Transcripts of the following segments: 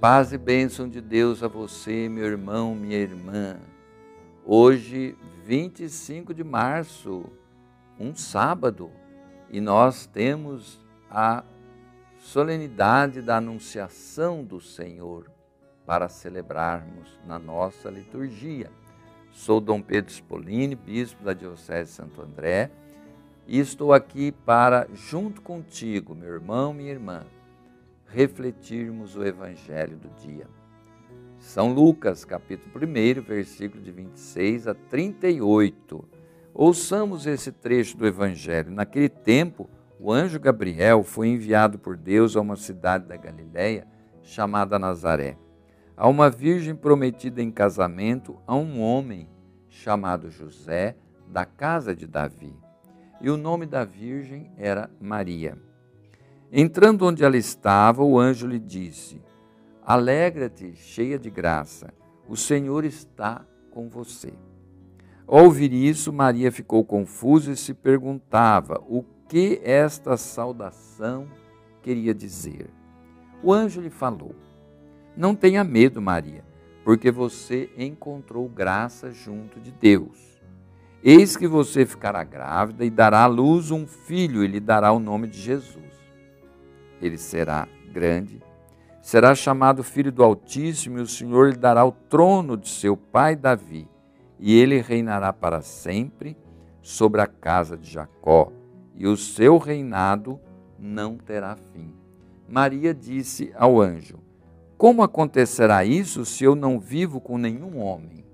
Paz e bênção de Deus a você, meu irmão, minha irmã. Hoje, 25 de março, um sábado, e nós temos a solenidade da Anunciação do Senhor para celebrarmos na nossa liturgia. Sou Dom Pedro Spolini, bispo da Diocese de Santo André, e estou aqui para, junto contigo, meu irmão, minha irmã, refletirmos o Evangelho do dia. São Lucas, capítulo 1, versículo de 26 a 38. Ouçamos esse trecho do Evangelho. Naquele tempo, o anjo Gabriel foi enviado por Deus a uma cidade da Galiléia chamada Nazaré, a uma virgem prometida em casamento a um homem chamado José, da casa de Davi. E o nome da virgem era Maria. Entrando onde ela estava, o anjo lhe disse: Alegra-te, cheia de graça, o Senhor está com você. Ao ouvir isso, Maria ficou confusa e se perguntava o que esta saudação queria dizer. O anjo lhe falou: Não tenha medo, Maria, porque você encontrou graça junto de Deus. Eis que você ficará grávida e dará à luz um filho e lhe dará o nome de Jesus ele será grande, será chamado Filho do Altíssimo, e o Senhor lhe dará o trono de seu pai Davi, e ele reinará para sempre sobre a casa de Jacó, e o seu reinado não terá fim. Maria disse ao anjo: Como acontecerá isso se eu não vivo com nenhum homem?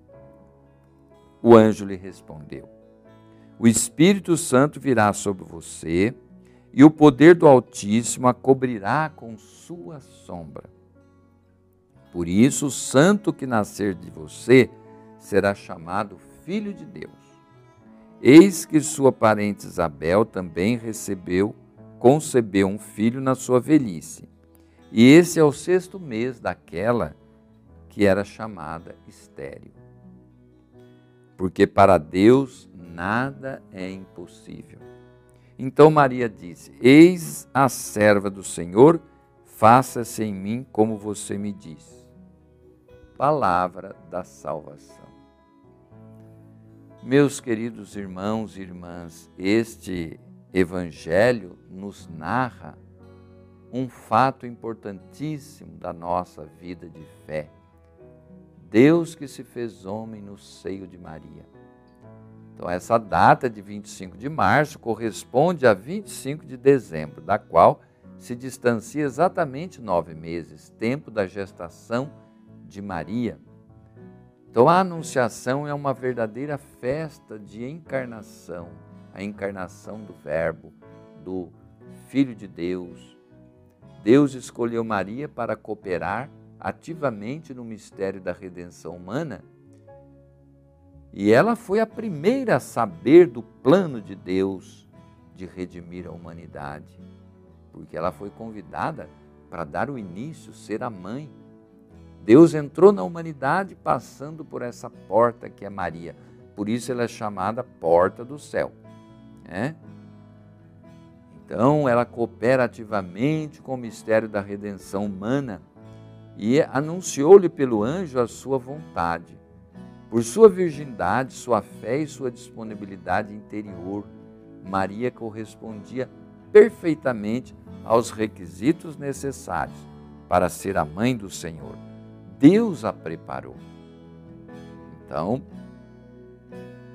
O anjo lhe respondeu: O Espírito Santo virá sobre você e o poder do Altíssimo a cobrirá com sua sombra. Por isso, o santo que nascer de você será chamado Filho de Deus. Eis que sua parente Isabel também recebeu, concebeu um filho na sua velhice. E esse é o sexto mês daquela que era chamada estéril. Porque para Deus nada é impossível. Então Maria disse: Eis a serva do Senhor, faça-se em mim como você me diz. Palavra da salvação. Meus queridos irmãos e irmãs, este evangelho nos narra um fato importantíssimo da nossa vida de fé. Deus que se fez homem no seio de Maria. Então, essa data de 25 de março corresponde a 25 de dezembro, da qual se distancia exatamente nove meses, tempo da gestação de Maria. Então, a Anunciação é uma verdadeira festa de encarnação, a encarnação do Verbo, do Filho de Deus. Deus escolheu Maria para cooperar ativamente no mistério da redenção humana e ela foi a primeira a saber do plano de Deus de redimir a humanidade, porque ela foi convidada para dar o início, ser a mãe. Deus entrou na humanidade passando por essa porta que é Maria. Por isso ela é chamada Porta do Céu. Né? Então ela coopera ativamente com o mistério da redenção humana e anunciou-lhe pelo anjo a sua vontade. Por sua virgindade, sua fé e sua disponibilidade interior, Maria correspondia perfeitamente aos requisitos necessários para ser a mãe do Senhor. Deus a preparou. Então,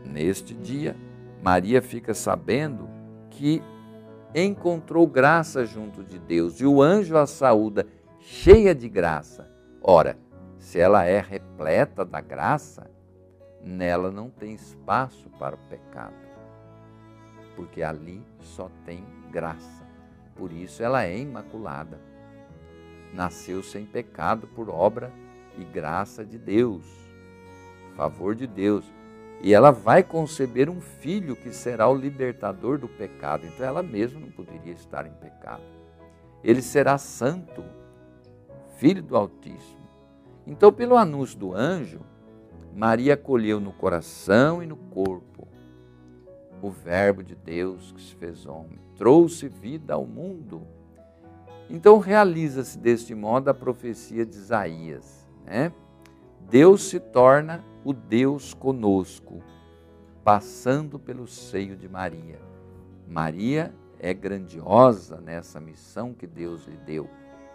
neste dia, Maria fica sabendo que encontrou graça junto de Deus e o anjo a saúda, cheia de graça. Ora, se ela é repleta da graça, nela não tem espaço para o pecado, porque ali só tem graça. Por isso ela é imaculada. Nasceu sem pecado por obra e graça de Deus, favor de Deus. E ela vai conceber um filho que será o libertador do pecado. Então ela mesma não poderia estar em pecado. Ele será santo, filho do Altíssimo. Então, pelo anúncio do anjo, Maria acolheu no coração e no corpo o Verbo de Deus que se fez homem, trouxe vida ao mundo. Então realiza-se deste modo a profecia de Isaías. Né? Deus se torna o Deus conosco, passando pelo seio de Maria. Maria é grandiosa nessa missão que Deus lhe deu,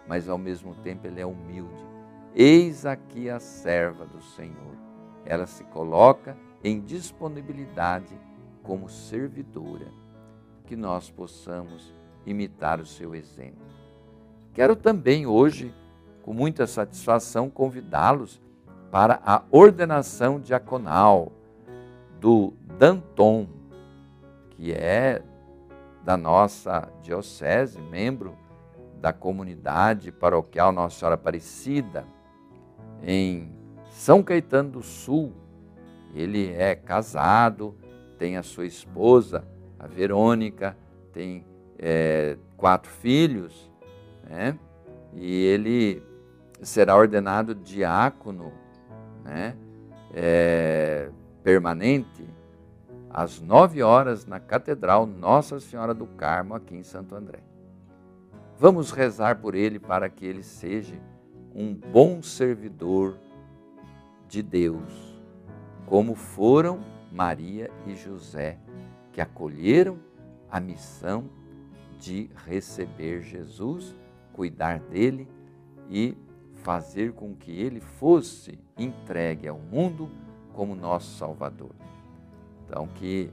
mas ao mesmo tempo ele é humilde. Eis aqui a serva do Senhor. Ela se coloca em disponibilidade como servidora, que nós possamos imitar o seu exemplo. Quero também hoje, com muita satisfação, convidá-los para a ordenação diaconal do Danton, que é da nossa diocese, membro da comunidade paroquial Nossa Senhora Aparecida, em São Caetano do Sul. Ele é casado, tem a sua esposa, a Verônica, tem é, quatro filhos, né? e ele será ordenado diácono né? É, permanente às nove horas na Catedral Nossa Senhora do Carmo, aqui em Santo André. Vamos rezar por ele para que ele seja um bom servidor de Deus, como foram Maria e José, que acolheram a missão de receber Jesus, cuidar dele e fazer com que ele fosse entregue ao mundo como nosso Salvador. Então, que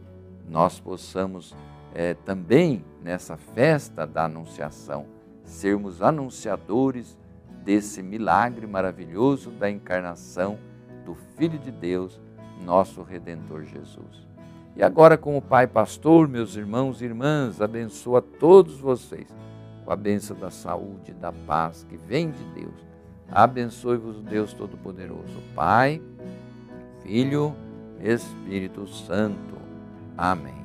nós possamos é, também, nessa festa da Anunciação, sermos anunciadores desse milagre maravilhoso da encarnação do Filho de Deus, nosso Redentor Jesus. E agora, como Pai Pastor, meus irmãos e irmãs, abençoa todos vocês com a benção da saúde e da paz que vem de Deus. Abençoe-vos, Deus Todo-Poderoso, Pai, Filho, Espírito Santo. Amém.